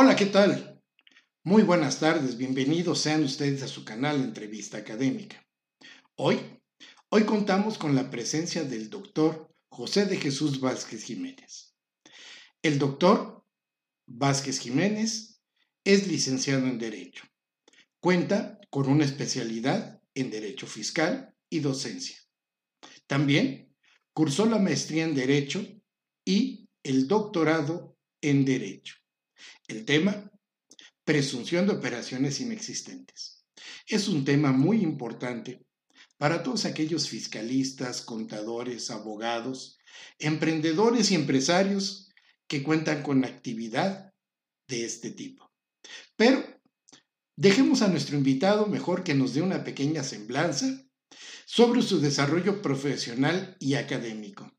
Hola, ¿qué tal? Muy buenas tardes, bienvenidos sean ustedes a su canal Entrevista Académica. Hoy, hoy contamos con la presencia del doctor José de Jesús Vázquez Jiménez. El doctor Vázquez Jiménez es licenciado en Derecho. Cuenta con una especialidad en Derecho Fiscal y Docencia. También cursó la maestría en Derecho y el doctorado en Derecho. El tema, presunción de operaciones inexistentes. Es un tema muy importante para todos aquellos fiscalistas, contadores, abogados, emprendedores y empresarios que cuentan con actividad de este tipo. Pero dejemos a nuestro invitado mejor que nos dé una pequeña semblanza sobre su desarrollo profesional y académico.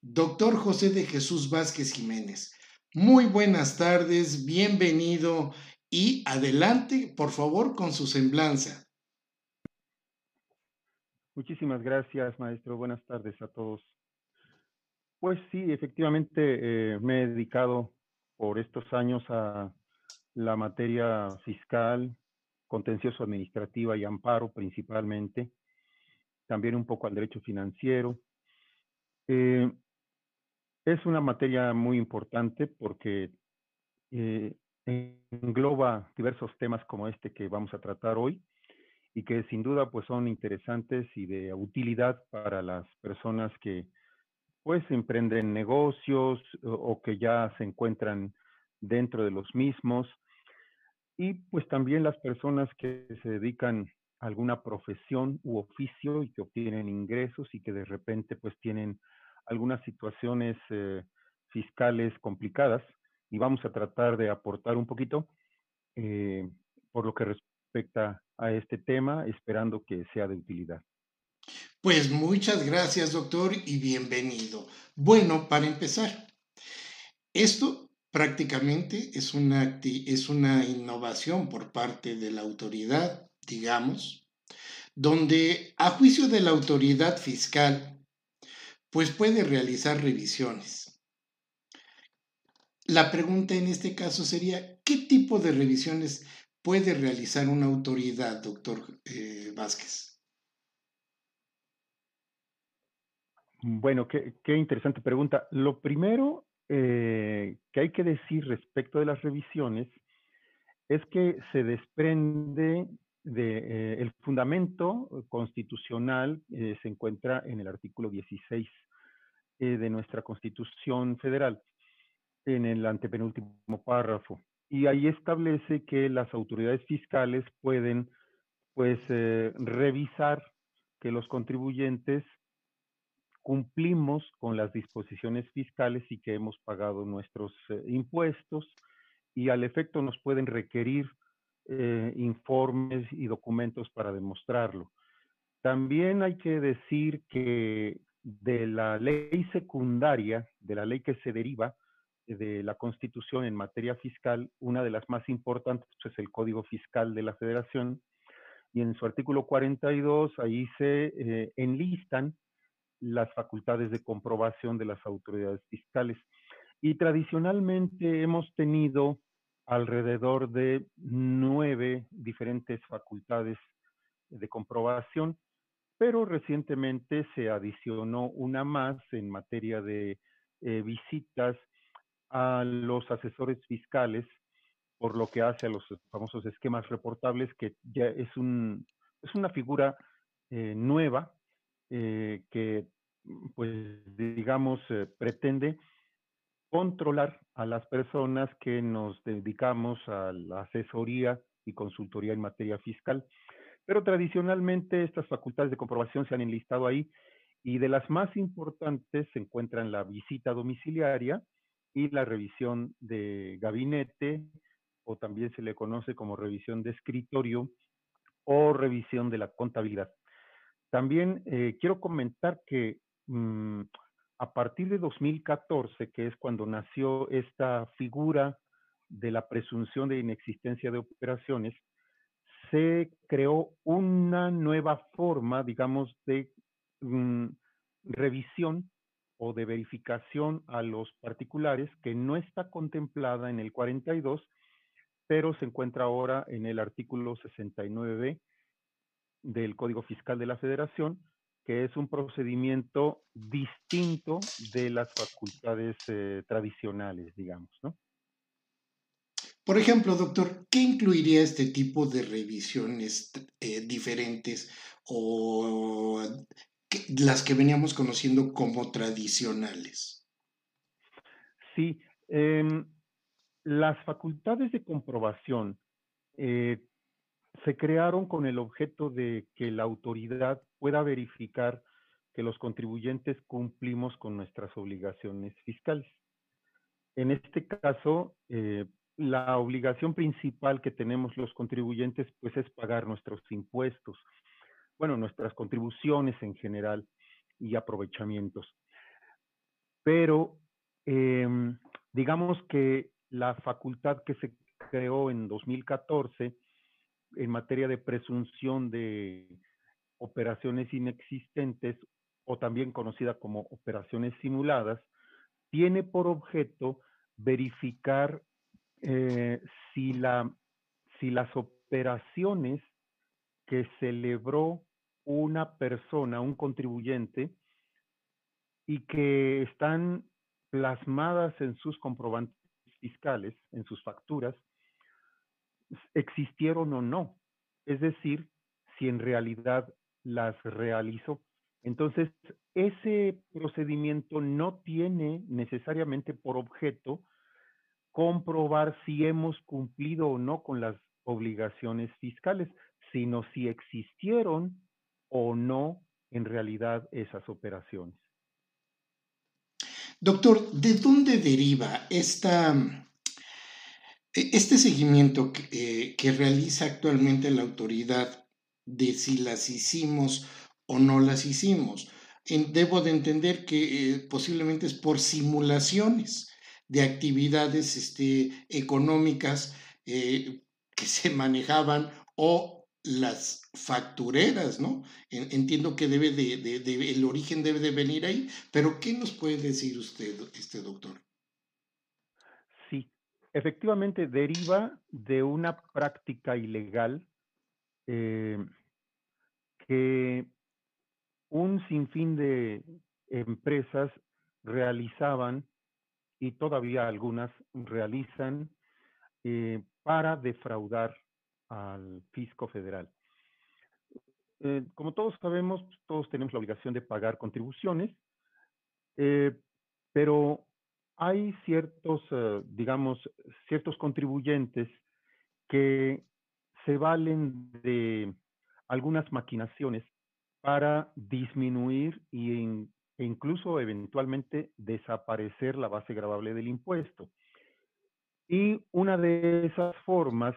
Doctor José de Jesús Vázquez Jiménez, muy buenas tardes, bienvenido y adelante, por favor, con su semblanza. Muchísimas gracias, maestro. Buenas tardes a todos. Pues sí, efectivamente eh, me he dedicado por estos años a la materia fiscal, contencioso administrativa y amparo principalmente, también un poco al derecho financiero. Eh, es una materia muy importante porque eh, engloba diversos temas como este que vamos a tratar hoy y que sin duda pues son interesantes y de utilidad para las personas que pues emprenden negocios o, que ya se encuentran dentro de los mismos. Y pues también las personas que se dedican a alguna profesión u oficio y que obtienen ingresos y que de repente pues tienen algunas situaciones eh, fiscales complicadas y vamos a tratar de aportar un poquito eh, por lo que respecta a este tema, esperando que sea de utilidad. Pues muchas gracias, doctor, y bienvenido. Bueno, para empezar, esto prácticamente es una, es una innovación por parte de la autoridad, digamos, donde a juicio de la autoridad fiscal pues puede realizar revisiones. La pregunta en este caso sería, ¿qué tipo de revisiones puede realizar una autoridad, doctor eh, Vázquez? Bueno, qué, interesante pregunta. Lo primero eh, que hay que decir respecto de las revisiones es que se desprende eh, el fundamento constitucional eh, se encuentra en el artículo 16 eh, de nuestra Constitución Federal, en el antepenúltimo párrafo. Y ahí establece que las autoridades fiscales pueden, pues, revisar que los contribuyentes cumplimos con las disposiciones fiscales y que hemos pagado nuestros impuestos y al efecto nos pueden requerir eh, informes y documentos para demostrarlo. También hay que decir que de la ley secundaria, de la ley que se deriva de la Constitución en materia fiscal, una de las más importantes es el Código Fiscal de la Federación, y en su artículo 42 ahí se eh, enlistan las facultades de comprobación de las autoridades fiscales. Y tradicionalmente hemos tenido alrededor de nueve diferentes facultades de comprobación, pero recientemente se adicionó una más en materia de eh, visitas a los asesores fiscales, por lo que hace a los famosos esquemas reportables, que ya es, un, es una figura eh, nueva eh, que, pues, digamos, pretende controlar a las personas que nos dedicamos a la asesoría y consultoría en materia fiscal. Pero tradicionalmente estas facultades de comprobación se han enlistado ahí y de las más importantes se encuentran la visita domiciliaria y la revisión de gabinete, o también se le conoce como revisión de escritorio o revisión de la contabilidad. También eh, quiero comentar que mm, a partir de 2014, que es cuando nació esta figura de la presunción de inexistencia de operaciones, se creó una nueva forma, digamos, de mm, revisión o de verificación a los particulares que no está contemplada en el 42 pero se encuentra ahora en el artículo 69 del Código Fiscal de la Federación, que es un procedimiento distinto de las facultades eh, tradicionales, digamos, ¿no? Por ejemplo, doctor, ¿qué incluiría este tipo de revisiones eh, diferentes o las que veníamos conociendo como tradicionales? Sí, em, las facultades de comprobación eh, se crearon con el objeto de que la autoridad pueda verificar que los contribuyentes cumplimos con nuestras obligaciones fiscales. En este caso, eh, la obligación principal que tenemos los contribuyentes pues es pagar nuestros impuestos, bueno, nuestras contribuciones en general y aprovechamientos. Pero em, digamos que la facultad que se creó en 2014 en materia de presunción de operaciones inexistentes o también conocida como operaciones simuladas, tiene por objeto verificar eh, si, la, si las operaciones que celebró una persona, un contribuyente, y que están plasmadas en sus comprobantes fiscales, en sus facturas, existieron o no. Es decir, si en realidad las realizó. Entonces, ese procedimiento no tiene necesariamente por objeto comprobar si hemos cumplido o no con las obligaciones fiscales, sino si existieron o no en realidad esas operaciones. Doctor, ¿de dónde deriva esta, este seguimiento que, eh, realiza actualmente la autoridad de si las hicimos o no las hicimos? debo de entender que eh, posiblemente es por simulaciones de actividades este, económicas eh, que se manejaban o las factureras, ¿no? Entiendo que debe de, el origen debe de venir ahí, pero ¿qué nos puede decir usted, este doctor? Efectivamente deriva de una práctica ilegal eh, que un sinfín de empresas realizaban y todavía algunas realizan eh, para defraudar al fisco federal. Eh, como todos sabemos, todos tenemos la obligación de pagar contribuciones, pero hay ciertos, digamos, ciertos contribuyentes que se valen de algunas maquinaciones para disminuir e incluso eventualmente desaparecer la base gravable del impuesto. Y una de esas formas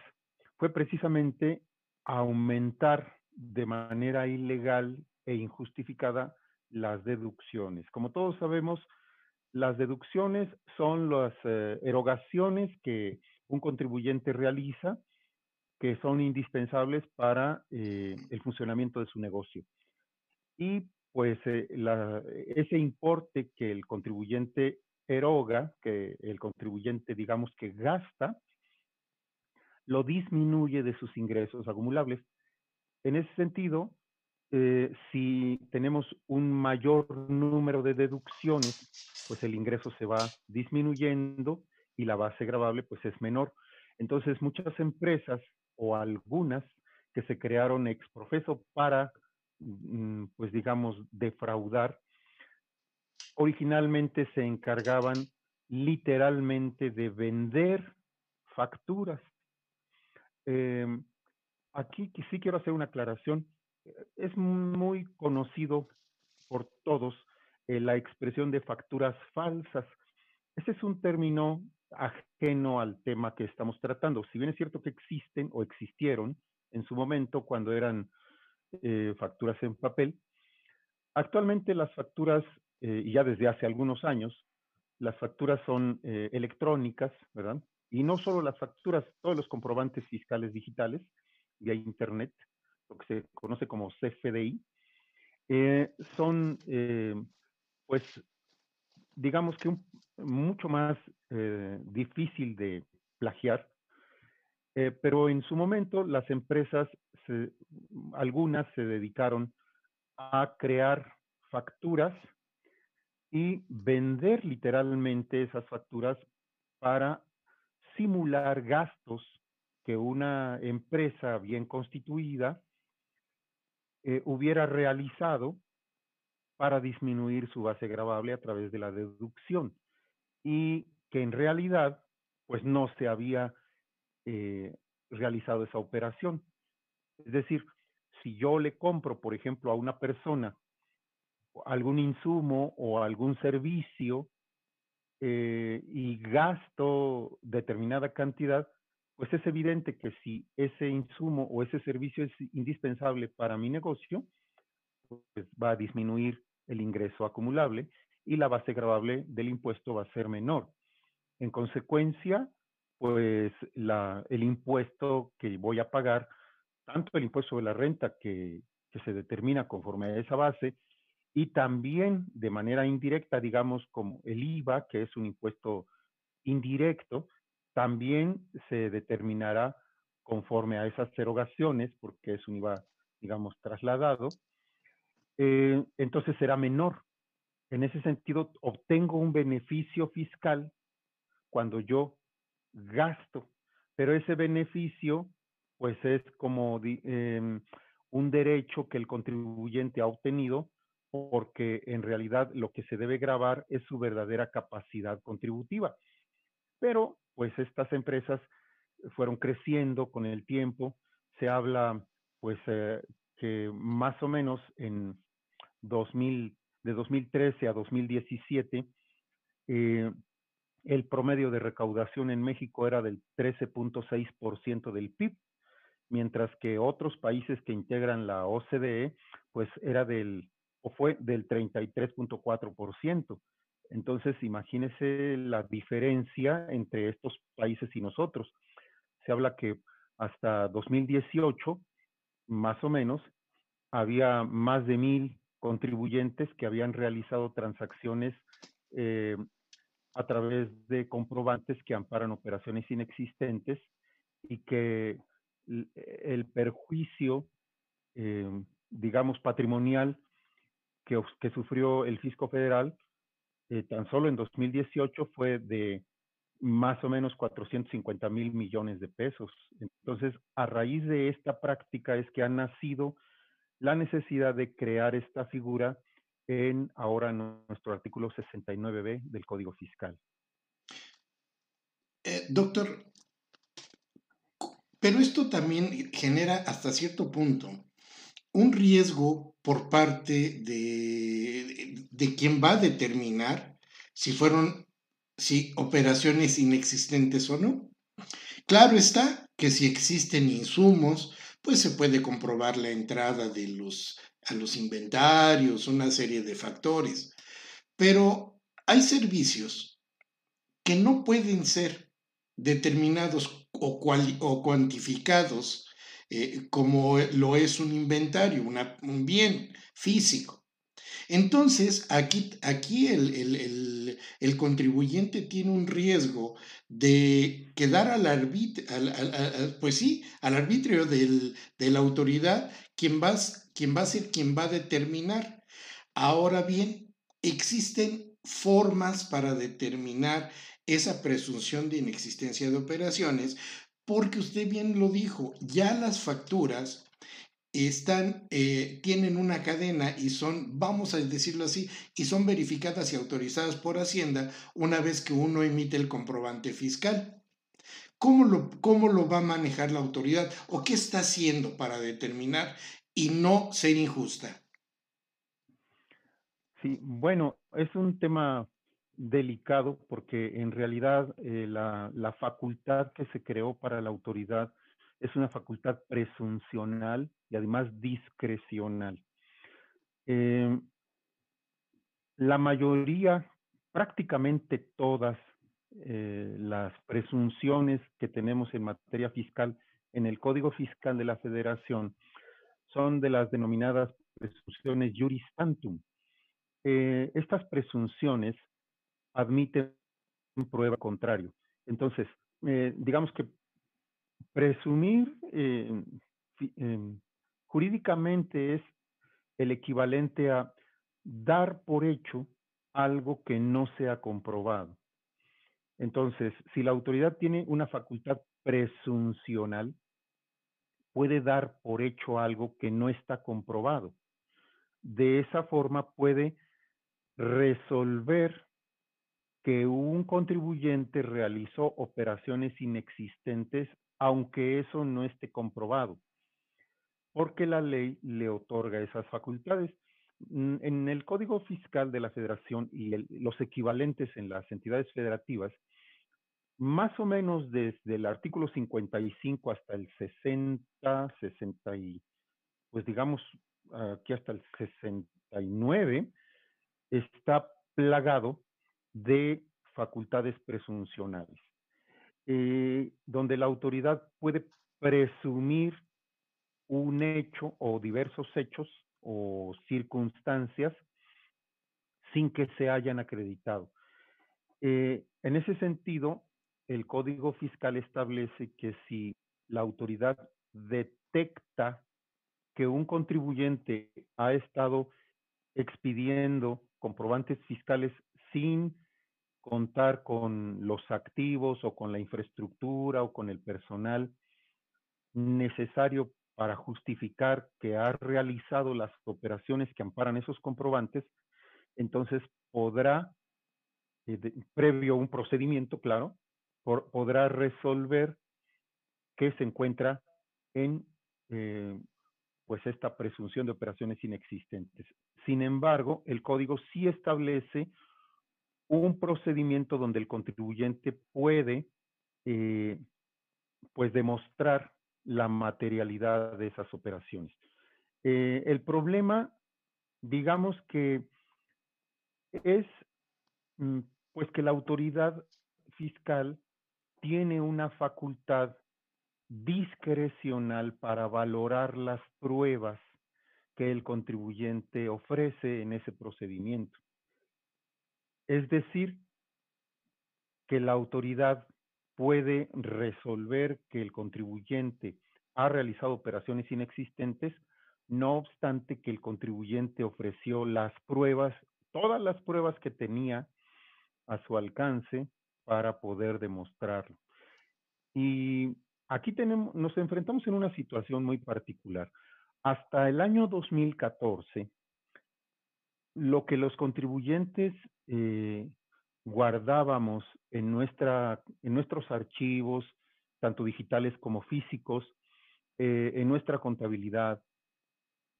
fue precisamente aumentar de manera ilegal e injustificada las deducciones. Como todos sabemos, las deducciones son las eh, erogaciones que un contribuyente realiza que son indispensables para eh, el funcionamiento de su negocio. Y pues eh, ese importe que el contribuyente eroga, que el contribuyente digamos que gasta, lo disminuye de sus ingresos acumulables. En ese sentido, eh, si tenemos un mayor número de deducciones, pues el ingreso se va disminuyendo y la base gravable pues es menor. Entonces muchas empresas o algunas que se crearon ex profeso para Mm, pues digamos, defraudar, originalmente se encargaban literalmente de vender facturas. Em, aquí sí quiero hacer una aclaración. Es muy conocido por todos eh, la expresión de facturas falsas. Ese es un término ajeno al tema que estamos tratando. Si bien es cierto que existen o existieron en su momento cuando eran eh, facturas en papel. Actualmente las facturas, eh, y ya desde hace algunos años, las facturas son electrónicas, ¿verdad? Y no solo las facturas, todos los comprobantes fiscales digitales vía Internet, lo que se conoce como CFDI, son, pues, digamos que mucho más difícil de plagiar Eh, pero en su momento las empresas, algunas se dedicaron a crear facturas y vender literalmente esas facturas para simular gastos que una empresa bien constituida eh, hubiera realizado para disminuir su base gravable a través de la deducción y que en realidad pues no se había eh, realizado esa operación. Es decir, si yo le compro, por ejemplo, a una persona algún insumo o algún servicio eh, y gasto determinada cantidad, pues es evidente que si ese insumo o ese servicio es indispensable para mi negocio, pues va a disminuir el ingreso acumulable y la base gravable del impuesto va a ser menor. En consecuencia, pues el impuesto que voy a pagar, tanto el impuesto de la renta que se determina conforme a esa base, y también de manera indirecta, digamos, como el IVA, que es un impuesto indirecto, también se determinará conforme a esas erogaciones, porque es un IVA, digamos, trasladado, eh, entonces será menor. En ese sentido, obtengo un beneficio fiscal cuando yo gasto, pero ese beneficio, pues es como em, un derecho que el contribuyente ha obtenido porque en realidad lo que se debe grabar es su verdadera capacidad contributiva. Pero pues estas empresas fueron creciendo con el tiempo. Se habla pues eh, que más o menos en 2000, de 2013 a 2017, eh, el promedio de recaudación en México era del 13.6% del PIB, mientras que otros países que integran la OCDE, pues era del, o fue del 33.4%. Entonces, imagínese la diferencia entre estos países y nosotros. Se habla que hasta 2018, más o menos, había más de mil contribuyentes que habían realizado transacciones eh, a través de comprobantes que amparan operaciones inexistentes y que el perjuicio, eh, digamos, patrimonial que, que, sufrió el fisco federal eh, tan solo en 2018 fue de más o menos 450 mil millones de pesos. Entonces, a raíz de esta práctica es que ha nacido la necesidad de crear esta figura en ahora nuestro artículo 69b del Código Fiscal. Eh, doctor, pero esto también genera hasta cierto punto un riesgo por parte de, de, quien va a determinar si fueron si operaciones inexistentes o no. Claro está que si existen insumos, pues se puede comprobar la entrada de los, a los inventarios, una serie de factores. Pero hay servicios que no pueden ser determinados o, o cuantificados eh, como lo es un inventario, un bien físico. Entonces, aquí, aquí el, contribuyente tiene un riesgo de quedar al arbitrio, pues sí, al arbitrio de la autoridad, quien va, quien va a ser quien va a determinar. Ahora bien, existen formas para determinar esa presunción de inexistencia de operaciones, porque usted bien lo dijo, ya las facturas están, eh, tienen una cadena y son, vamos a decirlo así, y son verificadas y autorizadas por Hacienda una vez que uno emite el comprobante fiscal. ¿Cómo lo, cómo lo va a manejar la autoridad o qué está haciendo para determinar y no ser injusta? Sí, bueno, es un tema delicado porque en realidad eh, la, la, facultad que se creó para la autoridad es una facultad presuncional y además discrecional. Eh, la mayoría, prácticamente todas eh, las presunciones que tenemos en materia fiscal en el Código Fiscal de la Federación son de las denominadas presunciones juris tantum. estas presunciones admiten prueba contrario. Entonces, eh, digamos que presumir eh, em, jurídicamente es el equivalente a dar por hecho algo que no se ha comprobado. Entonces, si la autoridad tiene una facultad presuncional, puede dar por hecho algo que no está comprobado. De esa forma puede resolver que un contribuyente realizó operaciones inexistentes aunque eso no esté comprobado, porque la ley le otorga esas facultades. Mm, en el Código Fiscal de la Federación y los equivalentes en las entidades federativas, más o menos desde el artículo 55 hasta el 60, 60 y, pues digamos, aquí hasta el 69, está plagado de facultades presuncionales, eh, donde la autoridad puede presumir un hecho o diversos hechos o circunstancias sin que se hayan acreditado. Eh, en ese sentido, el Código Fiscal establece que si la autoridad detecta que un contribuyente ha estado expidiendo comprobantes fiscales sin contar con los activos o con la infraestructura o con el personal necesario para justificar que ha realizado las operaciones que amparan esos comprobantes, entonces podrá, eh, previo a un procedimiento, claro, podrá resolver que se encuentra en eh, pues esta presunción de operaciones inexistentes. Sin embargo, el código sí establece un procedimiento donde el contribuyente puede eh, pues demostrar la materialidad de esas operaciones. Eh, el problema, digamos que es mm, pues que la autoridad fiscal tiene una facultad discrecional para valorar las pruebas que el contribuyente ofrece en ese procedimiento. Es decir, que la autoridad puede resolver que el contribuyente ha realizado operaciones inexistentes, no obstante que el contribuyente ofreció las pruebas, todas las pruebas que tenía a su alcance para poder demostrarlo. Y aquí tenemos, nos enfrentamos en una situación muy particular. Hasta el año 2014, lo que los contribuyentes eh, guardábamos en, nuestra, en nuestros archivos, tanto digitales como físicos, eh, en nuestra contabilidad,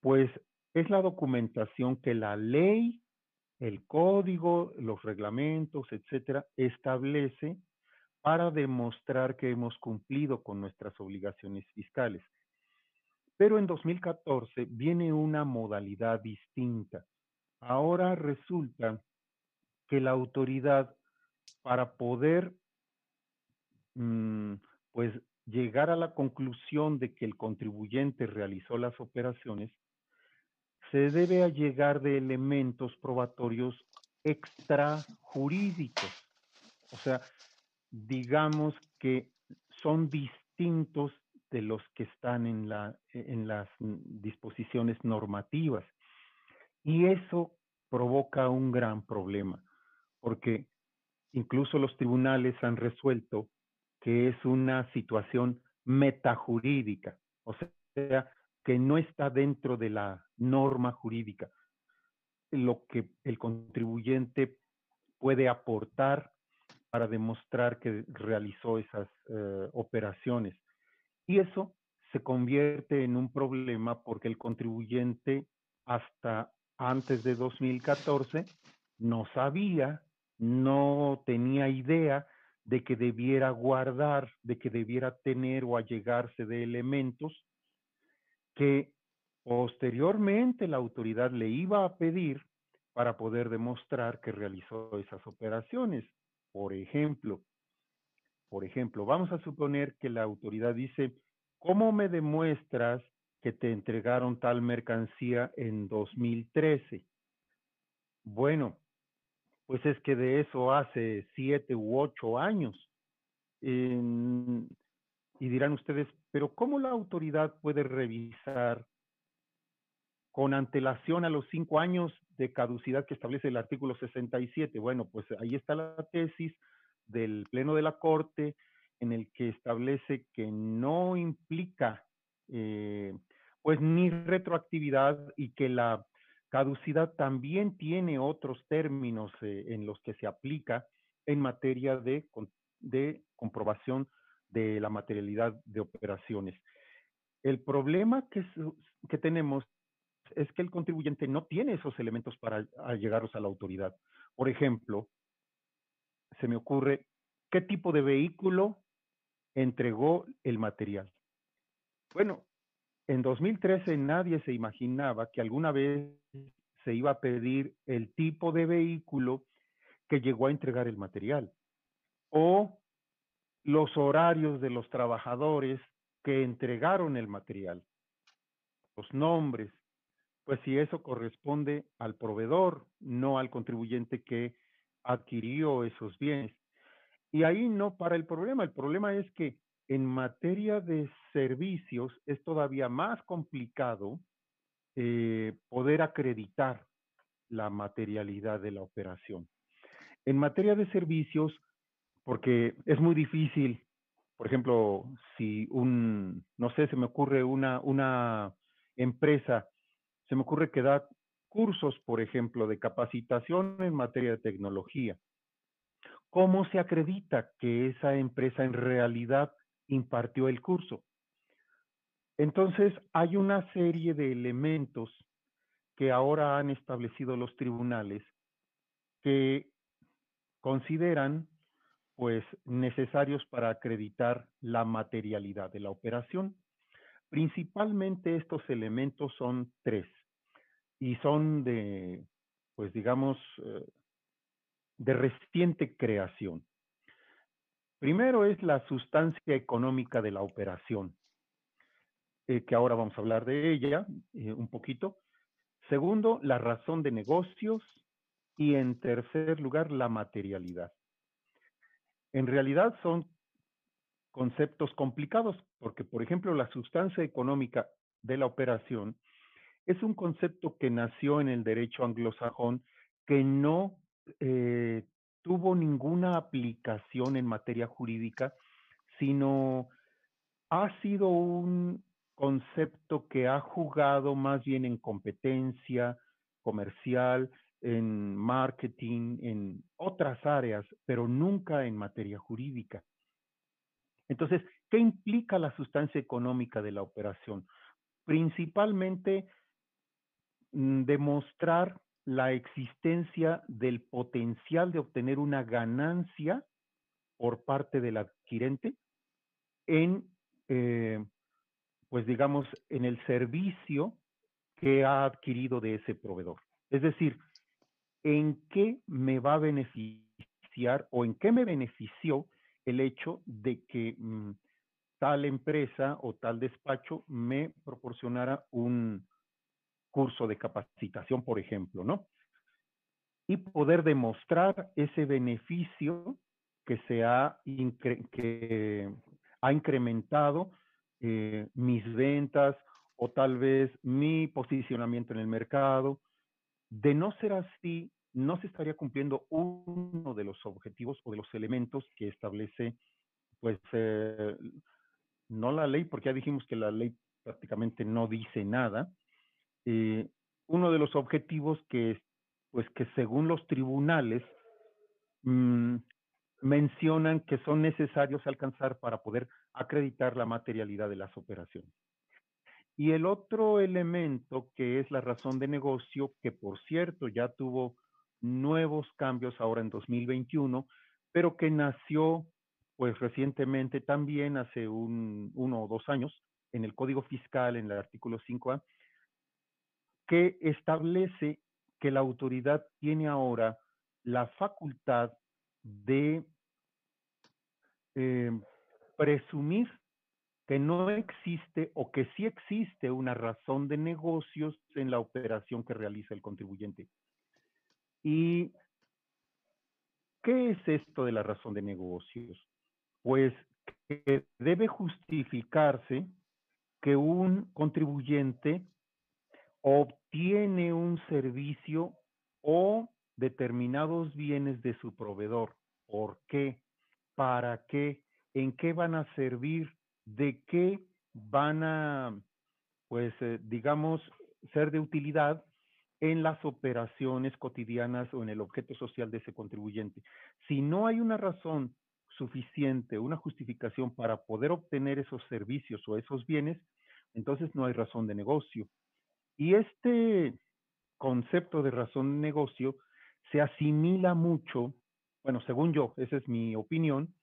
pues es la documentación que la ley el código, los reglamentos, etcétera, establece para demostrar que hemos cumplido con nuestras obligaciones fiscales. Pero en 2014 viene una modalidad distinta. Ahora resulta que la autoridad, para poder mm, pues llegar a la conclusión de que el contribuyente realizó las operaciones, se debe a llegar de elementos probatorios extrajurídicos. O sea, digamos que son distintos de los que están en, la, en las disposiciones normativas. Y eso provoca un gran problema, porque incluso los tribunales han resuelto que es una situación metajurídica, o sea, que no está dentro de la norma jurídica. Lo que el contribuyente puede aportar para demostrar que realizó esas eh, operaciones. Y eso se convierte en un problema porque el contribuyente hasta antes de 2014 no sabía, no tenía idea de que debiera guardar, de que debiera tener o allegarse de elementos que posteriormente la autoridad le iba a pedir para poder demostrar que realizó esas operaciones. Por ejemplo, por ejemplo, vamos a suponer que la autoridad dice, ¿cómo me demuestras que te entregaron tal mercancía en 2013? Bueno, pues es que de eso hace siete u ocho años Y dirán ustedes, pero ¿cómo la autoridad puede revisar con antelación a los cinco años de caducidad que establece el artículo 67? Bueno, pues ahí está la tesis del Pleno de la Corte en el que establece que no implica eh, pues ni retroactividad y que la caducidad también tiene otros términos eh, en los que se aplica en materia de, de comprobación de la materialidad de operaciones. El problema que, que tenemos es que el contribuyente no tiene esos elementos para llegarlos a la autoridad. Por ejemplo, se me ocurre, ¿qué tipo de vehículo entregó el material? Bueno, en 2013 nadie se imaginaba que alguna vez se iba a pedir el tipo de vehículo que llegó a entregar el material o los horarios de los trabajadores que entregaron el material, los nombres, pues si eso corresponde al proveedor, no al contribuyente que adquirió esos bienes. Y ahí no para el problema, el problema es que en materia de servicios es todavía más complicado eh, poder acreditar la materialidad de la operación. En materia de servicios, porque es muy difícil, por ejemplo, si un, no sé, se me ocurre una, una empresa, se me ocurre que da cursos, por ejemplo, de capacitación en materia de tecnología. ¿Cómo se acredita que esa empresa en realidad impartió el curso? Entonces, hay una serie de elementos que ahora han establecido los tribunales que consideran pues necesarios para acreditar la materialidad de la operación. Principalmente estos elementos son tres y son de, pues digamos, eh, de reciente creación. Primero es la sustancia económica de la operación. Eh, que ahora vamos a hablar de ella eh, un poquito. Segundo, la razón de negocios. Y en tercer lugar, la materialidad. En realidad son conceptos complicados porque, por ejemplo, la sustancia económica de la operación es un concepto que nació en el derecho anglosajón que no eh, tuvo ninguna aplicación en materia jurídica, sino ha sido un concepto que ha jugado más bien en competencia comercial, en marketing, en otras áreas, pero nunca en materia jurídica. Entonces, ¿qué implica la sustancia económica de la operación? Principalmente mm, demostrar la existencia del potencial de obtener una ganancia por parte del adquirente en eh, pues digamos, en el servicio que ha adquirido de ese proveedor. Es decir, ¿en qué me va a beneficiar o en qué me benefició el hecho de que mm, tal empresa o tal despacho me proporcionara un curso de capacitación, por ejemplo, ¿no? Y poder demostrar ese beneficio que se ha, que ha incrementado eh, mis ventas o tal vez mi posicionamiento en el mercado. De no ser así, no se estaría cumpliendo uno de los objetivos o de los elementos que establece, pues, eh, no la ley, porque ya dijimos que la ley prácticamente no dice nada. Eh, uno de los objetivos que, pues, que según los tribunales mm, mencionan que son necesarios alcanzar para poder acreditar la materialidad de las operaciones. Y el otro elemento que es la razón de negocio, que por cierto ya tuvo nuevos cambios ahora en 2021, pero que nació pues recientemente también hace un, uno o dos años en el Código Fiscal, en el artículo 5A, que establece que la autoridad tiene ahora la facultad de eh, presumir que no existe o que sí existe una razón de negocios en la operación que realiza el contribuyente. ¿Y qué es esto de la razón de negocios? Pues que debe justificarse que un contribuyente obtiene un servicio o determinados bienes de su proveedor. ¿Por qué? ¿Para qué? ¿En qué van a servir? ¿De qué van a, pues, eh, digamos, ser de utilidad en las operaciones cotidianas o en el objeto social de ese contribuyente? Si no hay una razón suficiente, una justificación para poder obtener esos servicios o esos bienes, entonces no hay razón de negocio. Y este concepto de razón negocio se asimila mucho, bueno, según yo, esa es mi opinión,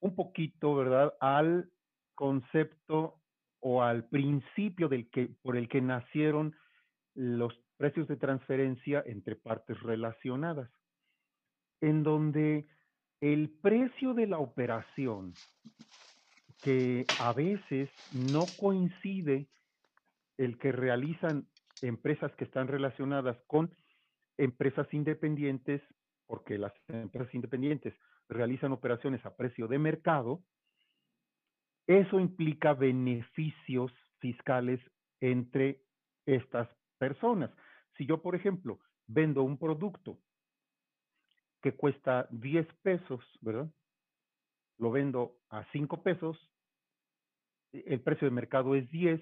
un poquito, ¿verdad?, al concepto o al principio del que, por el que nacieron los precios de transferencia entre partes relacionadas, en donde el precio de la operación, que a veces no coincide el que realizan empresas que están relacionadas con empresas independientes, porque las empresas independientes realizan operaciones a precio de mercado, eso implica beneficios fiscales entre estas personas. Si yo, por ejemplo, vendo un producto que cuesta 10 pesos, ¿verdad? Lo vendo a 5 pesos, el precio de mercado es 10,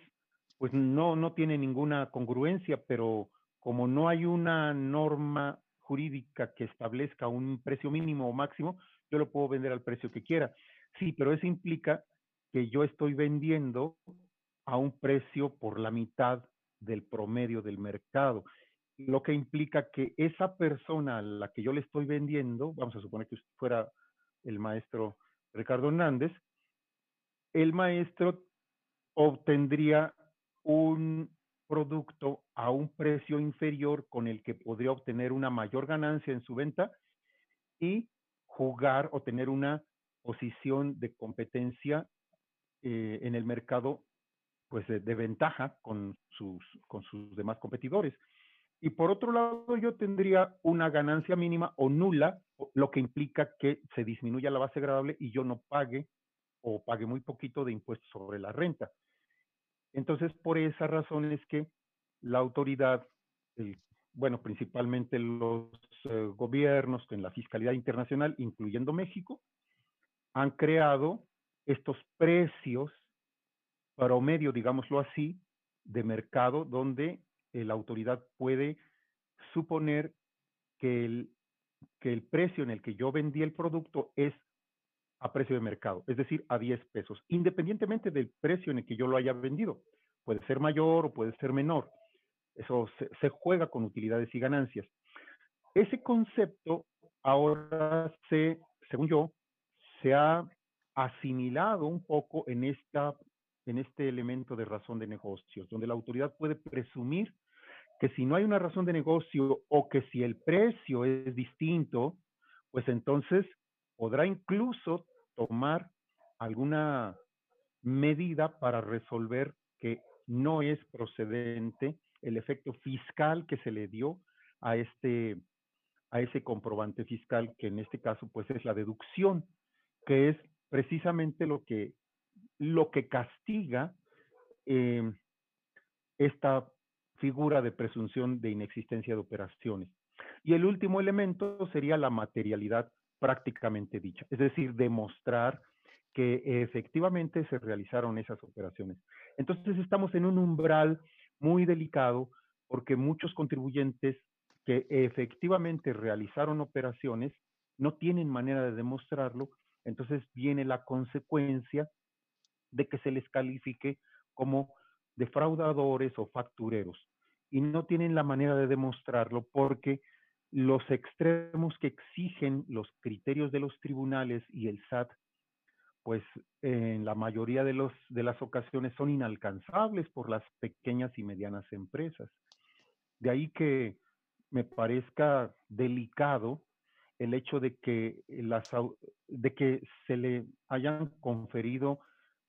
pues no, no tiene ninguna congruencia, pero como no hay una norma jurídica que establezca un precio mínimo o máximo, yo lo puedo vender al precio que quiera. Sí, pero eso implica que yo estoy vendiendo a un precio por la mitad del promedio del mercado lo que implica que esa persona a la que yo le estoy vendiendo, vamos a suponer que fuera el maestro Ricardo Hernández, el maestro obtendría un producto a un precio inferior con el que podría obtener una mayor ganancia en su venta y jugar o tener una posición de competencia eh, en el mercado pues de, ventaja con sus, con sus demás competidores. Y por otro lado, yo tendría una ganancia mínima o nula, lo que implica que se disminuya la base gradable y yo no pague o pague muy poquito de impuestos sobre la renta. Entonces, por esa razón es que la autoridad, bueno, principalmente los eh, gobiernos en la fiscalidad internacional, incluyendo México, han creado estos precios promedio, digámoslo así, de mercado donde la autoridad puede suponer que el, que el precio en el que yo vendí el producto es a precio de mercado, es decir, a 10 pesos, independientemente del precio en el que yo lo haya vendido. Puede ser mayor o puede ser menor. Eso se, se juega con utilidades y ganancias. Ese concepto ahora se, según yo, se ha asimilado un poco en, esta, en este elemento de razón de negocios, donde la autoridad puede presumir que si no hay una razón de negocio o que si el precio es distinto, pues entonces podrá incluso tomar alguna medida para resolver que no es procedente el efecto fiscal que se le dio a este a ese comprobante fiscal que en este caso pues es la deducción que es precisamente lo que lo que castiga eh, esta figura de presunción de inexistencia de operaciones. Y el último elemento sería la materialidad prácticamente dicha, es decir, demostrar que efectivamente se realizaron esas operaciones. Entonces estamos en un umbral muy delicado porque muchos contribuyentes que efectivamente realizaron operaciones no tienen manera de demostrarlo, entonces viene la consecuencia de que se les califique como defraudadores o factureros y no tienen la manera de demostrarlo porque los extremos que exigen los criterios de los tribunales y el SAT, pues en la mayoría de, los, de las ocasiones son inalcanzables por las pequeñas y medianas empresas. De ahí que me parezca delicado el hecho de que, las, de que se le hayan conferido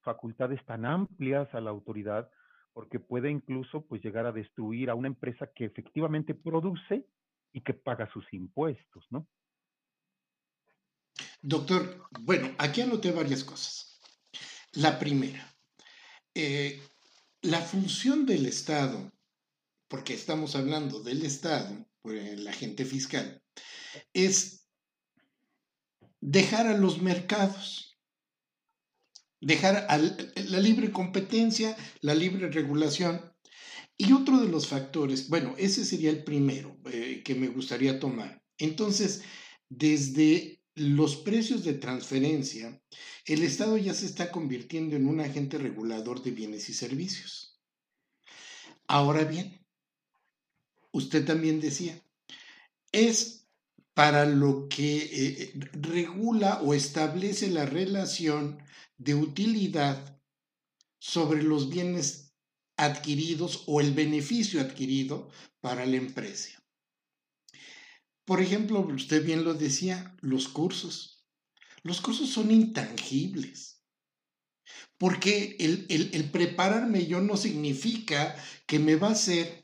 facultades tan amplias a la autoridad porque puede incluso pues llegar a destruir a una empresa que efectivamente produce y que paga sus impuestos, ¿no? Doctor, bueno, aquí anoté varias cosas. La primera, eh, la función del Estado, porque estamos hablando del Estado, por el agente fiscal, es dejar a los mercados, dejar a la libre competencia, la libre regulación. Y otro de los factores, bueno, ese sería el primero eh, que me gustaría tomar. Entonces, desde los precios de transferencia, el Estado ya se está convirtiendo en un agente regulador de bienes y servicios. Ahora bien, usted también decía, es para lo que eh, regula o establece la relación de utilidad sobre los bienes adquiridos o el beneficio adquirido para la empresa. Por ejemplo, usted bien lo decía, los cursos. Los cursos son intangibles. Porque el, prepararme yo no significa que me va a hacer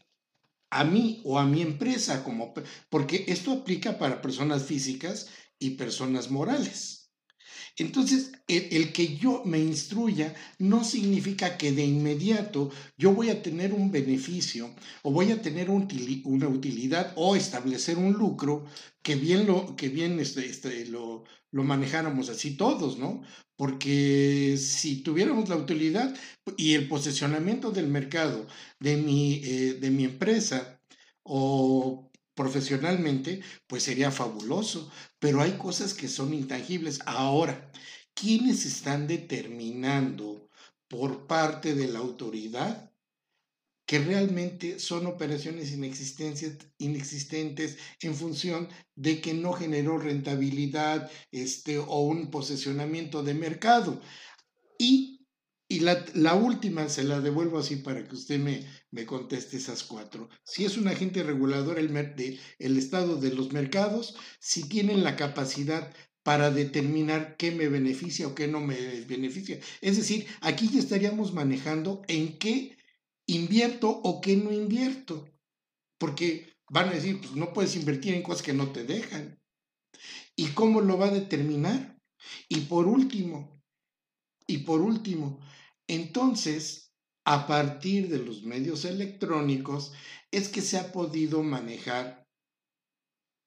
a mí o a mi empresa, como, porque esto aplica para personas físicas y personas morales. Entonces, el, que yo me instruya no significa que de inmediato yo voy a tener un beneficio o voy a tener una utilidad o establecer un lucro que bien lo, que bien este, este, lo, manejáramos así todos, ¿no? Porque si tuviéramos la utilidad y el posicionamiento del mercado de mi, eh, de mi empresa o profesionalmente, pues sería fabuloso, pero hay cosas que son intangibles. Ahora, ¿quiénes están determinando por parte de la autoridad que realmente son operaciones inexistentes en función de que no generó rentabilidad este, o un posesionamiento de mercado? Y y la, última se la devuelvo así para que usted me, me conteste esas cuatro. Si es un agente regulador el, el estado de los mercados, si tienen la capacidad para determinar qué me beneficia o qué no me beneficia. Es decir, aquí ya estaríamos manejando en qué invierto o qué no invierto. Porque van a decir, pues no puedes invertir en cosas que no te dejan. ¿Y cómo lo va a determinar? Y por último, y por último, entonces, a partir de los medios electrónicos, es que se ha podido manejar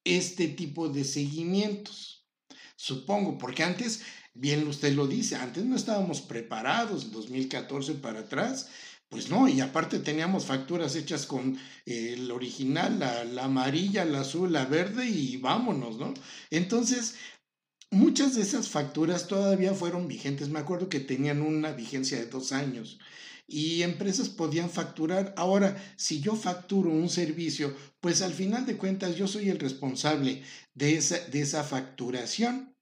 este tipo de seguimientos. Supongo, porque antes, bien usted lo dice, antes no estábamos preparados, 2014 para atrás, pues no, y aparte teníamos facturas hechas con el original, la, la, amarilla, la azul, la verde y vámonos, ¿no? Entonces, muchas de esas facturas todavía fueron vigentes. Me acuerdo que tenían una vigencia de dos años y empresas podían facturar. Ahora, si yo facturo un servicio, pues al final de cuentas yo soy el responsable de esa, de esa facturación,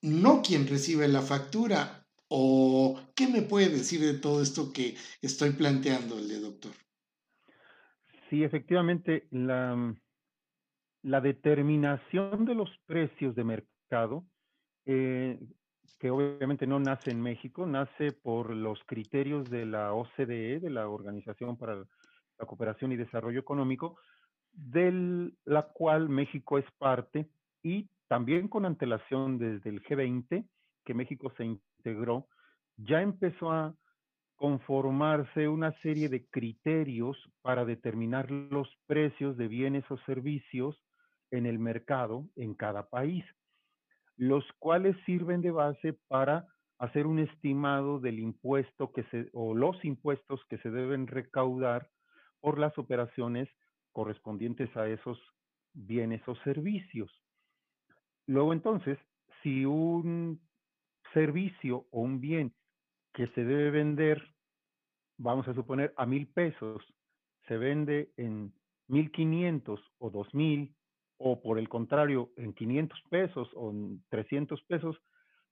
no quien recibe la factura. ¿O qué me puede decir de todo esto que estoy planteándole, doctor? Sí, efectivamente, la, la determinación de los precios de mercado eh, que obviamente no nace en México, nace por los criterios de la OCDE, de la Organización para la Cooperación y Desarrollo Económico, de la cual México es parte y también con antelación desde el G20, que México se integró, ya empezó a conformarse una serie de criterios para determinar los precios de bienes o servicios en el mercado en cada país los cuales sirven de base para hacer un estimado del impuesto que se, o los impuestos que se deben recaudar por las operaciones correspondientes a esos bienes o servicios. Luego entonces, si un servicio o un bien que se debe vender, vamos a suponer a mil pesos, se vende en mil quinientos o dos mil o por el contrario, en 500 pesos o en 300 pesos,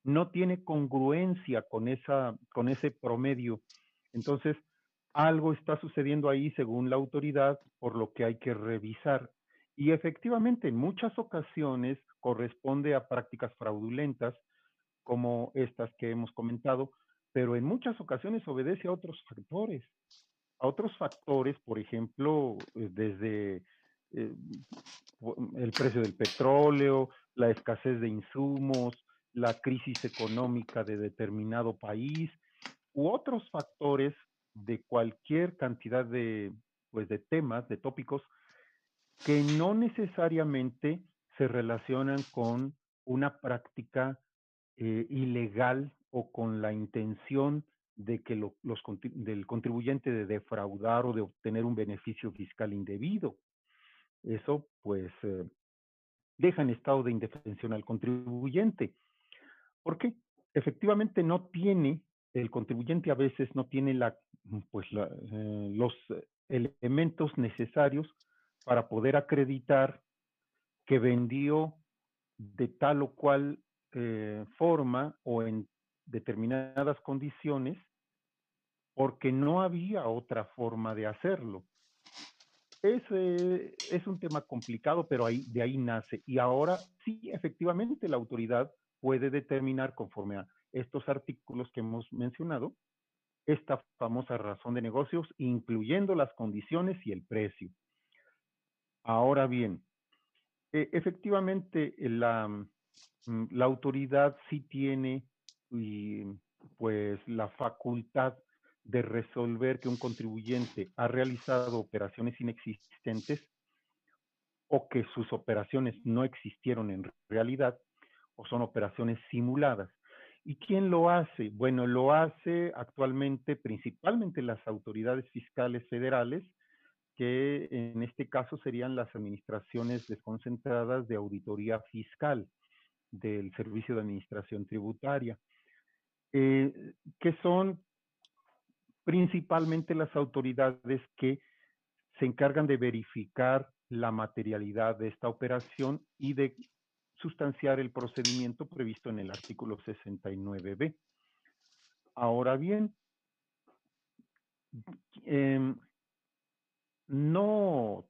no tiene congruencia con, esa, con ese promedio. Entonces, algo está sucediendo ahí según la autoridad, por lo que hay que revisar. Y efectivamente, en muchas ocasiones corresponde a prácticas fraudulentas, como estas que hemos comentado, pero en muchas ocasiones obedece a otros factores. A otros factores, por ejemplo, eh, desde eh, el precio del petróleo, la escasez de insumos, la crisis económica de determinado país, u otros factores de cualquier cantidad de, pues, de temas, de tópicos, que no necesariamente se relacionan con una práctica eh, ilegal o con la intención de que los, del contribuyente de defraudar o de obtener un beneficio fiscal indebido. Eso, pues, eh, deja en estado de indefensión al contribuyente. ¿Por qué? Efectivamente no tiene, el contribuyente a veces no tiene la, pues, eh, los elementos necesarios para poder acreditar que vendió de tal o cual eh, forma o en determinadas condiciones porque no había otra forma de hacerlo. Es, es un tema complicado, pero ahí, de ahí nace. Y ahora sí, efectivamente, la autoridad puede determinar conforme a estos artículos que hemos mencionado, esta famosa razón de negocios, incluyendo las condiciones y el precio. Ahora bien, e, efectivamente la, mm, la, autoridad sí tiene pues la facultad de resolver que un contribuyente ha realizado operaciones inexistentes o que sus operaciones no existieron en realidad o son operaciones simuladas. ¿Y quién lo hace? Bueno, lo hace actualmente principalmente las autoridades fiscales federales, que en este caso serían las administraciones desconcentradas de auditoría fiscal del Servicio de Administración Tributaria, eh, que son principalmente las autoridades que se encargan de verificar la materialidad de esta operación y de sustanciar el procedimiento previsto en el artículo 69b. Ahora bien, eh, no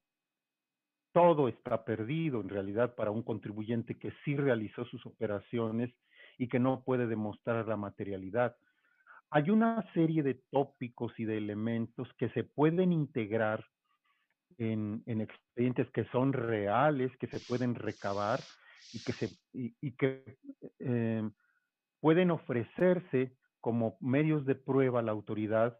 todo está perdido en realidad para un contribuyente que sí realizó sus operaciones y que no puede demostrar la materialidad. Hay una serie de tópicos y de elementos que se pueden integrar en, expedientes que son reales, que se pueden recabar y que, se, y, que eh, pueden ofrecerse como medios de prueba a la autoridad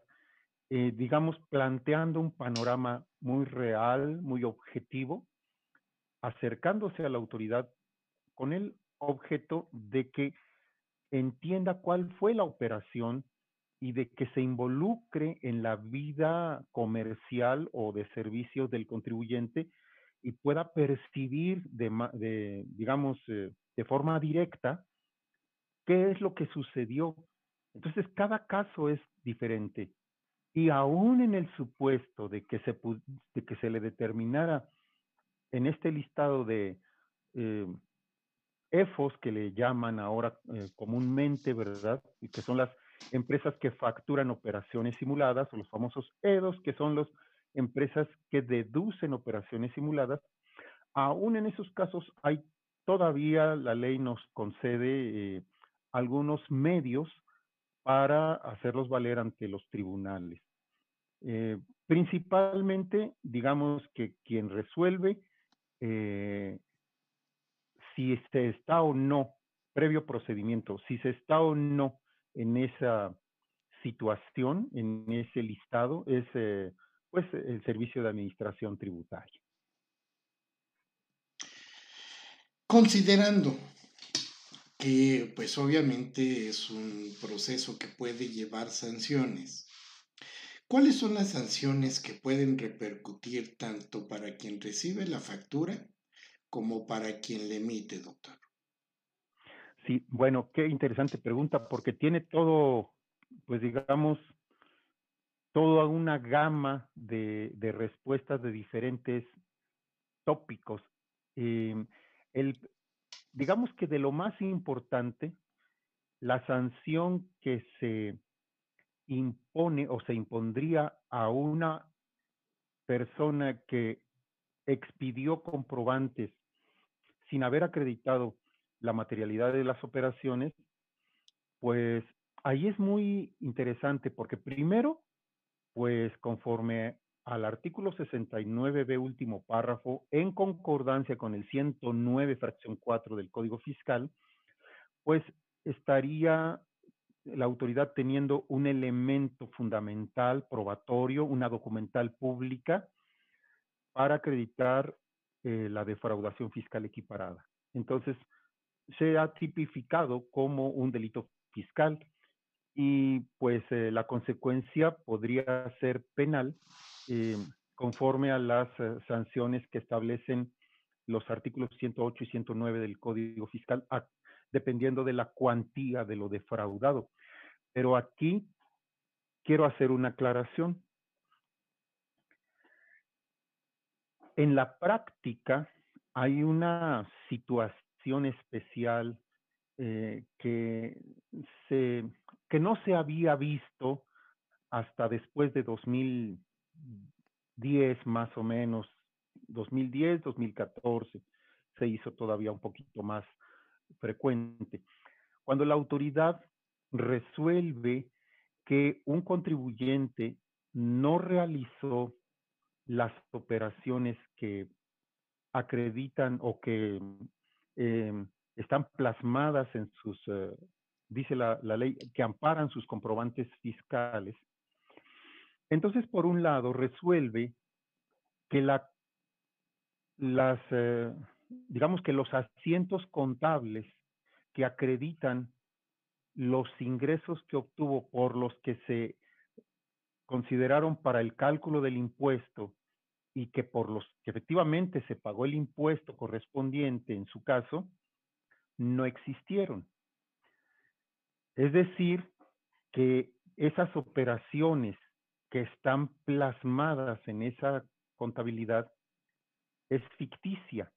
eh, digamos, planteando un panorama muy real, muy objetivo, acercándose a la autoridad con el objeto de que entienda cuál fue la operación y de que se involucre en la vida comercial o de servicios del contribuyente y pueda percibir de, digamos, eh, de forma directa qué es lo que sucedió. Entonces, cada caso es diferente. Y aún en el supuesto de que se, de que se le determinara en este listado de eh, EFOS, que le llaman ahora eh, comúnmente, ¿verdad? Y que son las empresas que facturan operaciones simuladas, o los famosos EDOS, que son las empresas que deducen operaciones simuladas. Aún en esos casos hay todavía, la ley nos concede eh, algunos medios para hacerlos valer ante los tribunales. Eh, principalmente, digamos que quien resuelve eh, si se está o no, previo procedimiento, si se está o no en esa situación, en ese listado, es eh, pues el Servicio de Administración Tributaria. Considerando que pues obviamente es un proceso que puede llevar sanciones. ¿Cuáles son las sanciones que pueden repercutir tanto para quien recibe la factura como para quien le emite, doctor? Sí, bueno, qué interesante pregunta, porque tiene todo, pues digamos, toda una gama de, respuestas de diferentes tópicos. Em, el, digamos que de lo más importante, la sanción que se impone o se impondría a una persona que expidió comprobantes sin haber acreditado la materialidad de las operaciones, pues ahí es muy interesante porque primero, pues conforme al artículo 69b último párrafo, en concordancia con el 109 fracción 4 del Código Fiscal, pues estaría la autoridad teniendo un elemento fundamental, probatorio, una documental pública para acreditar eh, la defraudación fiscal equiparada. Entonces, se ha tipificado como un delito fiscal y pues eh, la consecuencia podría ser penal eh, conforme a las sanciones que establecen los artículos 108 y 109 del Código Fiscal, dependiendo de la cuantía de lo defraudado. Pero aquí quiero hacer una aclaración. En la práctica hay una situación especial eh, que, se, que no se había visto hasta después de 2010 más o menos, 2010, 2014, se hizo todavía un poquito más frecuente. Cuando la autoridad resuelve que un contribuyente no realizó las operaciones que acreditan o que em, están plasmadas en sus, eh, dice la, ley, que amparan sus comprobantes fiscales. Entonces, por un lado, resuelve que la, las, eh, digamos que los asientos contables que acreditan los ingresos que obtuvo por los que se consideraron para el cálculo del impuesto y que por los que efectivamente se pagó el impuesto correspondiente en su caso, no existieron. Es decir, que esas operaciones que están plasmadas en esa contabilidad es ficticia.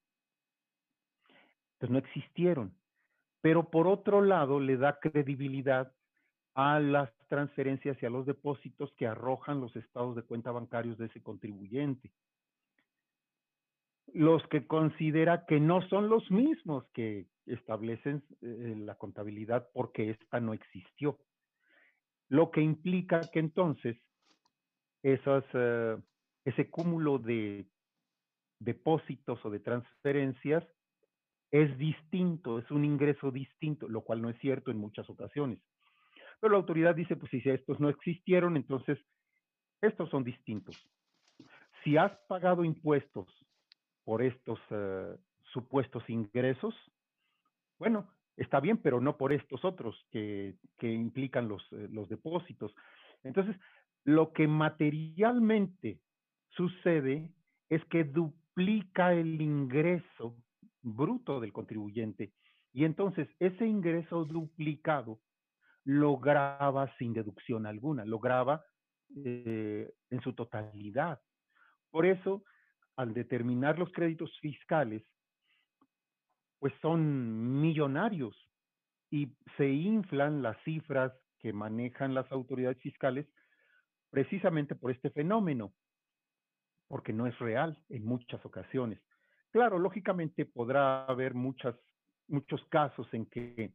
Pues no existieron pero por otro lado le da credibilidad a las transferencias y a los depósitos que arrojan los estados de cuenta bancarios de ese contribuyente. Los que considera que no son los mismos que establecen eh, la contabilidad porque esta no existió. Lo que implica que entonces esas, eh, ese cúmulo de depósitos o de transferencias es distinto, es un ingreso distinto, lo cual no es cierto en muchas ocasiones. Pero la autoridad dice, pues si estos no existieron, entonces estos son distintos. Si has pagado impuestos por estos eh, supuestos ingresos, bueno, está bien, pero no por estos otros que, implican los, eh, los depósitos. Entonces, lo que materialmente sucede es que duplica el ingreso bruto del contribuyente. Y entonces ese ingreso duplicado lo graba sin deducción alguna, lo graba eh, en su totalidad. Por eso, al determinar los créditos fiscales, pues son millonarios y se inflan las cifras que manejan las autoridades fiscales precisamente por este fenómeno, porque no es real en muchas ocasiones. Claro, lógicamente podrá haber muchas, muchos casos en que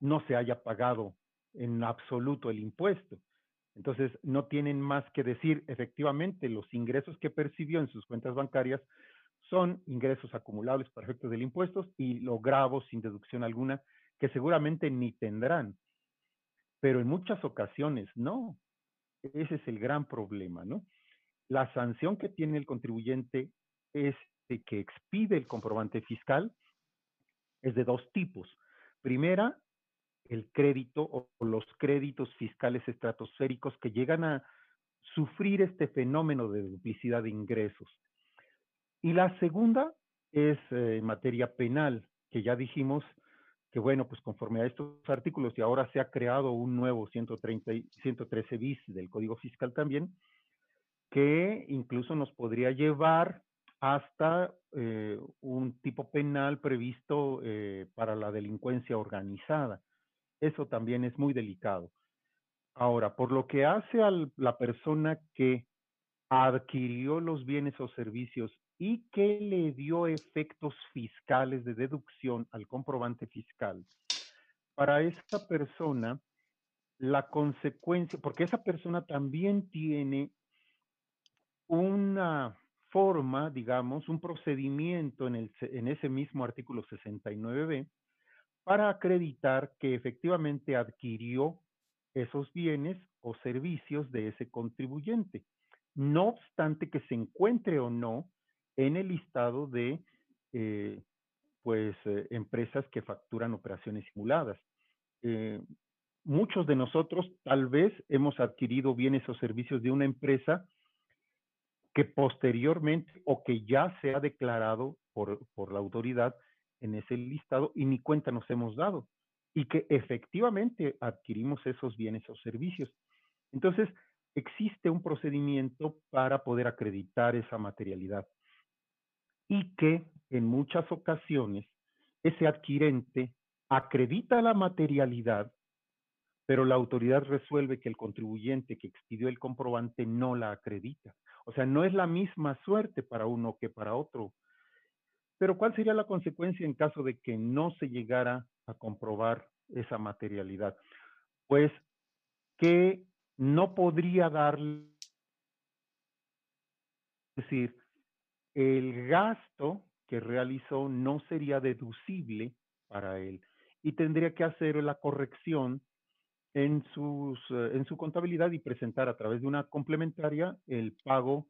no se haya pagado en absoluto el impuesto. Entonces, no tienen más que decir, efectivamente, los ingresos que percibió en sus cuentas bancarias son ingresos acumulables para efectos del impuesto y lo grabo sin deducción alguna, que seguramente ni tendrán. Pero en muchas ocasiones no. Ese es el gran problema, ¿no? La sanción que tiene el contribuyente es que expide el comprobante fiscal es de dos tipos. Primera, el crédito o los créditos fiscales estratosféricos que llegan a sufrir este fenómeno de duplicidad de ingresos. Y la segunda es eh, materia penal, que ya dijimos que, bueno, pues conforme a estos artículos y ahora se ha creado un nuevo 130, 113 bis del Código Fiscal también, que incluso nos podría llevar hasta eh, un tipo penal previsto eh, para la delincuencia organizada. Eso también es muy delicado. Ahora, por lo que hace a la persona que adquirió los bienes o servicios y que le dio efectos fiscales de deducción al comprobante fiscal, para esa persona, la consecuencia, porque esa persona también tiene una forma, digamos, un procedimiento en, el, en ese mismo artículo 69b para acreditar que efectivamente adquirió esos bienes o servicios de ese contribuyente, no obstante que se encuentre o no en el listado de eh, pues, eh, empresas que facturan operaciones simuladas. Eh, muchos de nosotros tal vez hemos adquirido bienes o servicios de una empresa que posteriormente o que ya se ha declarado por, por la autoridad en ese listado y ni cuenta nos hemos dado y que efectivamente adquirimos esos bienes o servicios. Entonces, existe un procedimiento para poder acreditar esa materialidad y que en muchas ocasiones ese adquirente acredita la materialidad, pero la autoridad resuelve que el contribuyente que expidió el comprobante no la acredita. O sea, no es la misma suerte para uno que para otro. Pero ¿cuál sería la consecuencia en caso de que no se llegara a comprobar esa materialidad? Pues que no podría darle, es decir, el gasto que realizó no sería deducible para él y tendría que hacer la corrección en, sus, eh, en su contabilidad y presentar a través de una complementaria el pago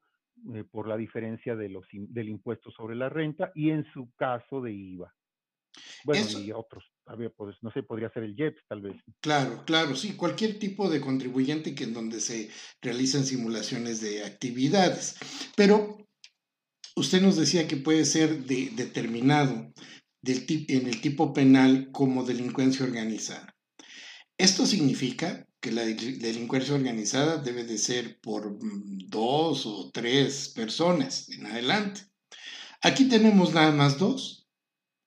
eh, por la diferencia de los, del impuesto sobre la renta y en su caso de IVA. Bueno, y otros, pues, no sé, podría ser el JEPS tal vez. Claro, claro, sí, cualquier tipo de contribuyente que en donde se realicen simulaciones de actividades. Pero usted nos decía que puede ser determinado del en el tipo penal como delincuencia organizada. Esto significa que la delincuencia organizada debe de ser por mm, dos o tres personas en adelante. Aquí tenemos nada más dos.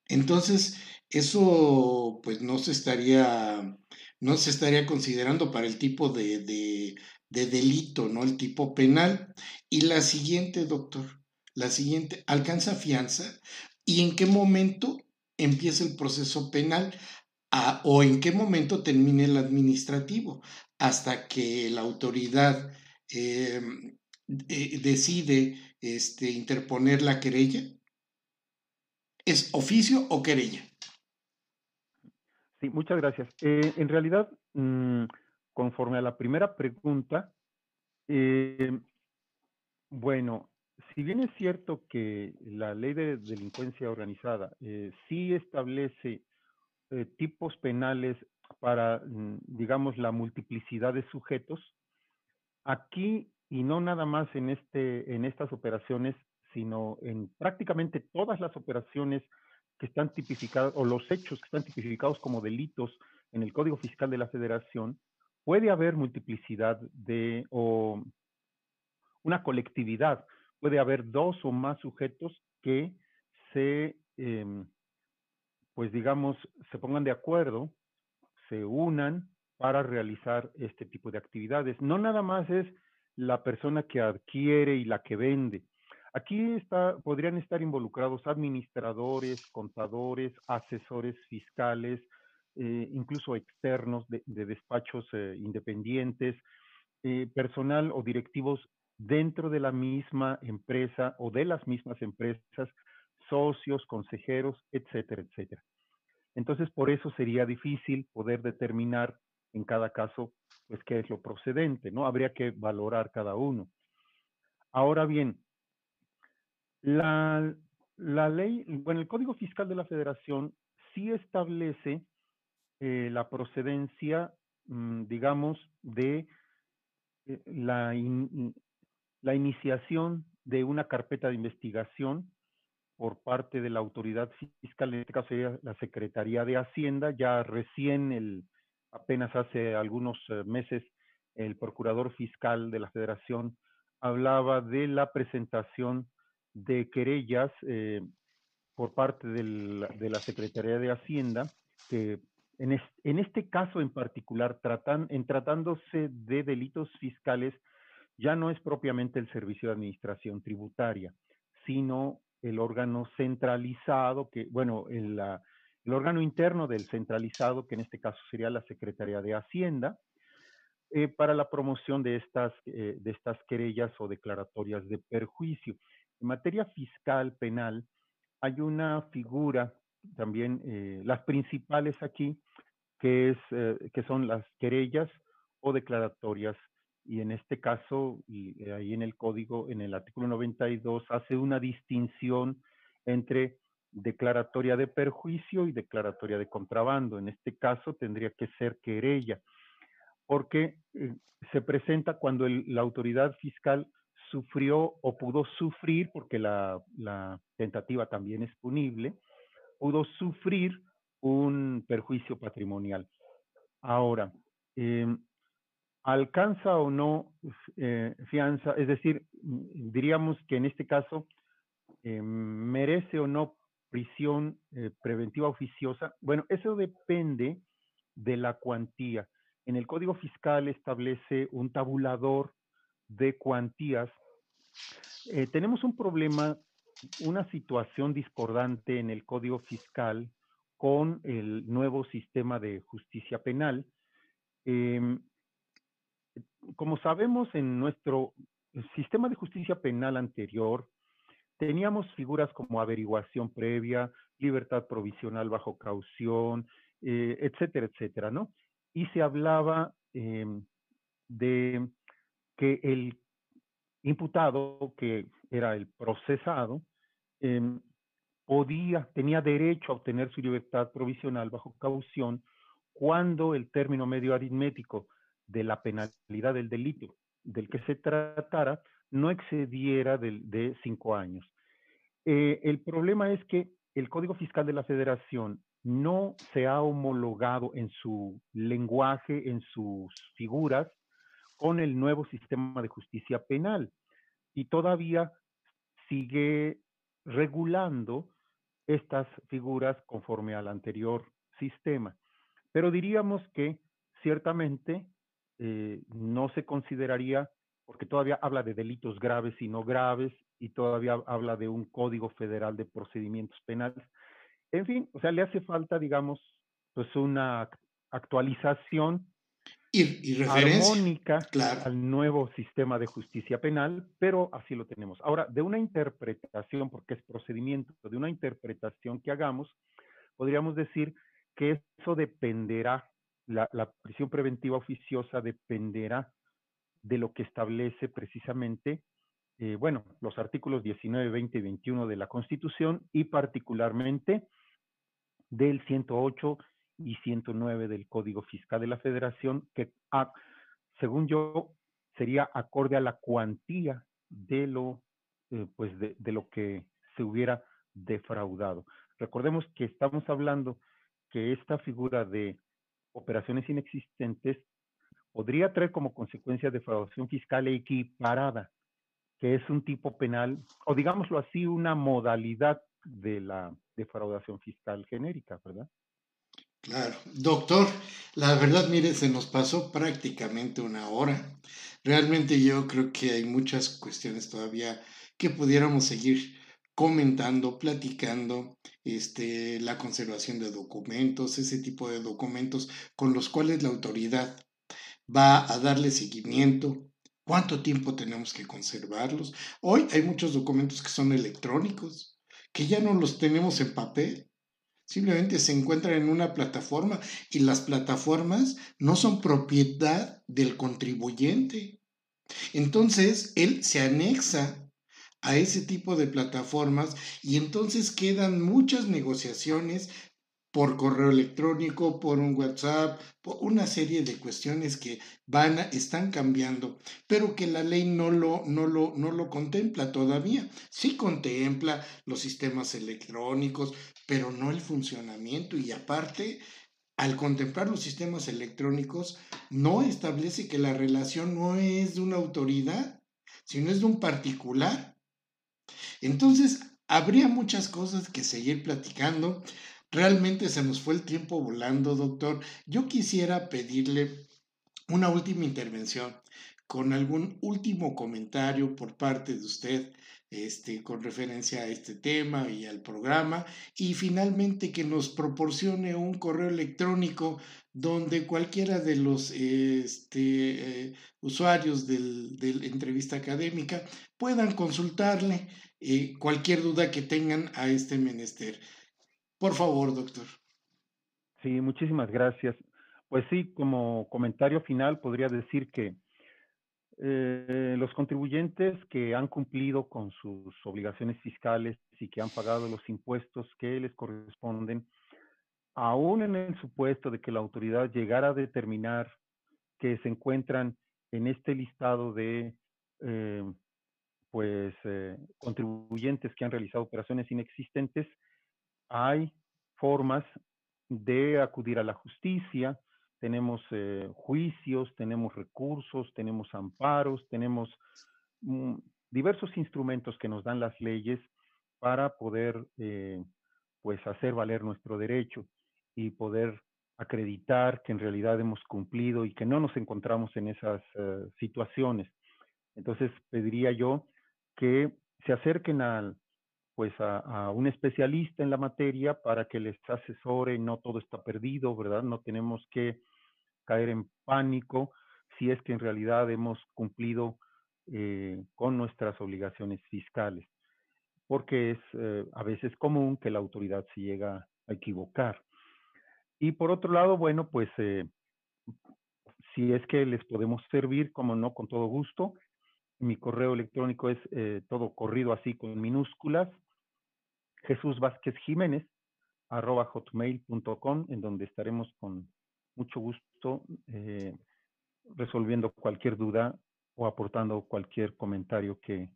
Entonces, eso pues no se estaría, no se estaría considerando para el tipo de, de, de delito, ¿no? El tipo penal. Y la siguiente, doctor, la siguiente, ¿alcanza fianza? ¿Y en qué momento empieza el proceso penal? O en qué momento termine el administrativo, hasta que la autoridad em, eh, decide este, interponer la querella. ¿Es oficio o querella? Sí, muchas gracias. Eh, en realidad, mm, conforme a la primera pregunta, em, bueno, si bien es cierto que la ley de delincuencia organizada eh, sí establece eh, tipos penales para, mm, digamos, la multiplicidad de sujetos, aquí, y no nada más en, este, en estas operaciones, sino en prácticamente todas las operaciones que están tipificadas, o los hechos que están tipificados como delitos en el Código Fiscal de la Federación, puede haber multiplicidad de, o una colectividad, puede haber dos o más sujetos que se em, pues digamos, se pongan de acuerdo, se unan para realizar este tipo de actividades. No nada más es la persona que adquiere y la que vende. Aquí está, podrían estar involucrados administradores, contadores, asesores fiscales, eh, incluso externos de, despachos eh, independientes, eh, personal o directivos dentro de la misma empresa o de las mismas empresas socios, consejeros, etcétera, etcétera. Entonces, por eso sería difícil poder determinar en cada caso, pues, qué es lo procedente, ¿no? Habría que valorar cada uno. Ahora bien, la, ley, bueno, el Código Fiscal de la Federación sí establece eh, la procedencia, mm, digamos, de eh, la, la iniciación de una carpeta de investigación por parte de la autoridad fiscal, en este caso sería la Secretaría de Hacienda, ya recién, el, apenas hace algunos eh, meses, el Procurador Fiscal de la Federación hablaba de la presentación de querellas eh, por parte de la Secretaría de Hacienda, que en, este caso en particular, tratan, en tratándose de delitos fiscales, ya no es propiamente el Servicio de Administración Tributaria, sino el órgano centralizado, que, bueno, el, órgano interno del centralizado, que en este caso sería la Secretaría de Hacienda, eh, para la promoción de estas, eh, de estas querellas o declaratorias de perjuicio. En materia fiscal penal, hay una figura también eh, las principales aquí, que, es, que son las querellas o declaratorias. Y en este caso, y ahí en el código, en el artículo 92, hace una distinción entre declaratoria de perjuicio y declaratoria de contrabando. En este caso tendría que ser querella, porque eh, se presenta cuando la autoridad fiscal sufrió o pudo sufrir, porque la, tentativa también es punible, pudo sufrir un perjuicio patrimonial. Ahora, em, ¿alcanza o no eh, fianza? Es decir, diríamos que en este caso em, merece o no prisión eh, preventiva oficiosa, bueno, eso depende de la cuantía. En el Código Fiscal establece un tabulador de cuantías. Eh, tenemos un problema, una situación discordante en el Código Fiscal con el nuevo sistema de justicia penal. Em, como sabemos, en nuestro sistema de justicia penal anterior, teníamos figuras como averiguación previa, libertad provisional bajo caución, eh, etcétera, etcétera, ¿no? Y se hablaba em, de que el imputado, que era el procesado, em, podía, tenía derecho a obtener su libertad provisional bajo caución cuando el término medio aritmético de la penalidad del delito del que se tratara no excediera de, cinco años. Eh, el problema es que el Código Fiscal de la Federación no se ha homologado en su lenguaje, en sus figuras, con el nuevo sistema de justicia penal y todavía sigue regulando estas figuras conforme al anterior sistema. Pero diríamos que ciertamente eh, no se consideraría porque todavía habla de delitos graves y no graves, y todavía habla de un código federal de procedimientos penales. En fin, o sea, le hace falta, digamos, pues una actualización y, armónica al nuevo sistema de justicia penal, pero así lo tenemos. Ahora, de una interpretación, porque es procedimiento, de una interpretación que hagamos, podríamos decir que eso dependerá, la, prisión preventiva oficiosa dependerá de lo que establece precisamente, eh, bueno, los artículos 19, 20 y 21 de la Constitución y particularmente del 108 y 109 del Código Fiscal de la Federación, que ah, según yo sería acorde a la cuantía de lo, eh, pues de lo que se hubiera defraudado. Recordemos que estamos hablando que esta figura de operaciones inexistentes podría traer como consecuencia defraudación fiscal equiparada, que es un tipo penal, o digámoslo así, una modalidad de la defraudación fiscal genérica, ¿verdad? Claro. Doctor, la verdad, mire, se nos pasó prácticamente una hora. Realmente yo creo que hay muchas cuestiones todavía que pudiéramos seguir comentando, platicando, este, la conservación de documentos, ese tipo de documentos con los cuales la autoridad va a darle seguimiento, cuánto tiempo tenemos que conservarlos. Hoy hay muchos documentos que son electrónicos, que ya no los tenemos en papel. Simplemente se encuentran en una plataforma y las plataformas no son propiedad del contribuyente. Entonces, él se anexa a ese tipo de plataformas y entonces quedan muchas negociaciones por correo electrónico, por un WhatsApp, por una serie de cuestiones que van a, están cambiando, pero que la ley no lo, no, lo, no lo contempla todavía. Sí contempla los sistemas electrónicos, pero no el funcionamiento y aparte al contemplar los sistemas electrónicos, no establece que la relación no es de una autoridad, sino es de un particular. Entonces, habría muchas cosas que seguir platicando. Realmente se nos fue el tiempo volando, doctor. Yo quisiera pedirle una última intervención con algún último comentario por parte de usted este, con referencia a este tema y al programa, y finalmente que nos proporcione un correo electrónico donde cualquiera de los este, eh, usuarios de la entrevista académica puedan consultarle eh, cualquier duda que tengan a este menester. Por favor, doctor. Sí, muchísimas gracias. Pues sí, como comentario final podría decir que eh, los contribuyentes que han cumplido con sus obligaciones fiscales y que han pagado los impuestos que les corresponden, aún en el supuesto de que la autoridad llegara a determinar que se encuentran en este listado de eh, pues eh, contribuyentes que han realizado operaciones inexistentes, hay formas de acudir a la justicia, tenemos eh, juicios, tenemos recursos, tenemos amparos, tenemos mm, diversos instrumentos que nos dan las leyes para poder eh, pues hacer valer nuestro derecho y poder acreditar que en realidad hemos cumplido y que no nos encontramos en esas situaciones. Entonces pediría yo que se acerquen al, pues a, un especialista en la materia para que les asesore, no todo está perdido, ¿verdad? No tenemos que caer en pánico si es que en realidad hemos cumplido eh, con nuestras obligaciones fiscales, porque es eh, a veces común que la autoridad se llega a equivocar. Y por otro lado, bueno, pues eh, si es que les podemos servir, como no, con todo gusto. Mi correo electrónico es todo corrido así con minúsculas, Jesús Vázquez Jiménez, arroba hotmail.com, en donde estaremos con mucho gusto eh, resolviendo cualquier duda o aportando cualquier comentario que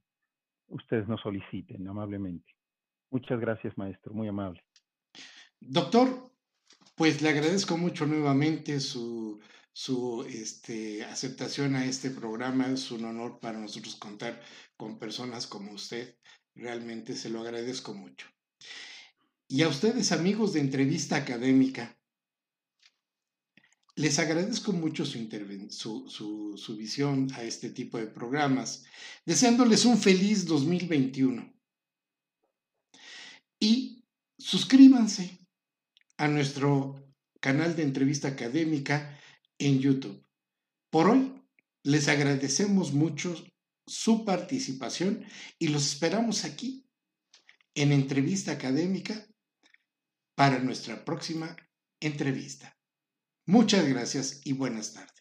ustedes nos soliciten amablemente. Muchas gracias, maestro, muy amable. Doctor, pues le agradezco mucho nuevamente su, su este, aceptación a este programa. Es un honor para nosotros contar con personas como usted. Realmente se lo agradezco mucho. Y a ustedes, amigos de entrevista académica, les agradezco mucho su, su, su, visión a este tipo de programas, deseándoles un feliz 2021. Y suscríbanse a nuestro canal de entrevista académica en YouTube. Por hoy, les agradecemos mucho su participación y los esperamos aquí en entrevista académica para nuestra próxima entrevista. Muchas gracias y buenas tardes.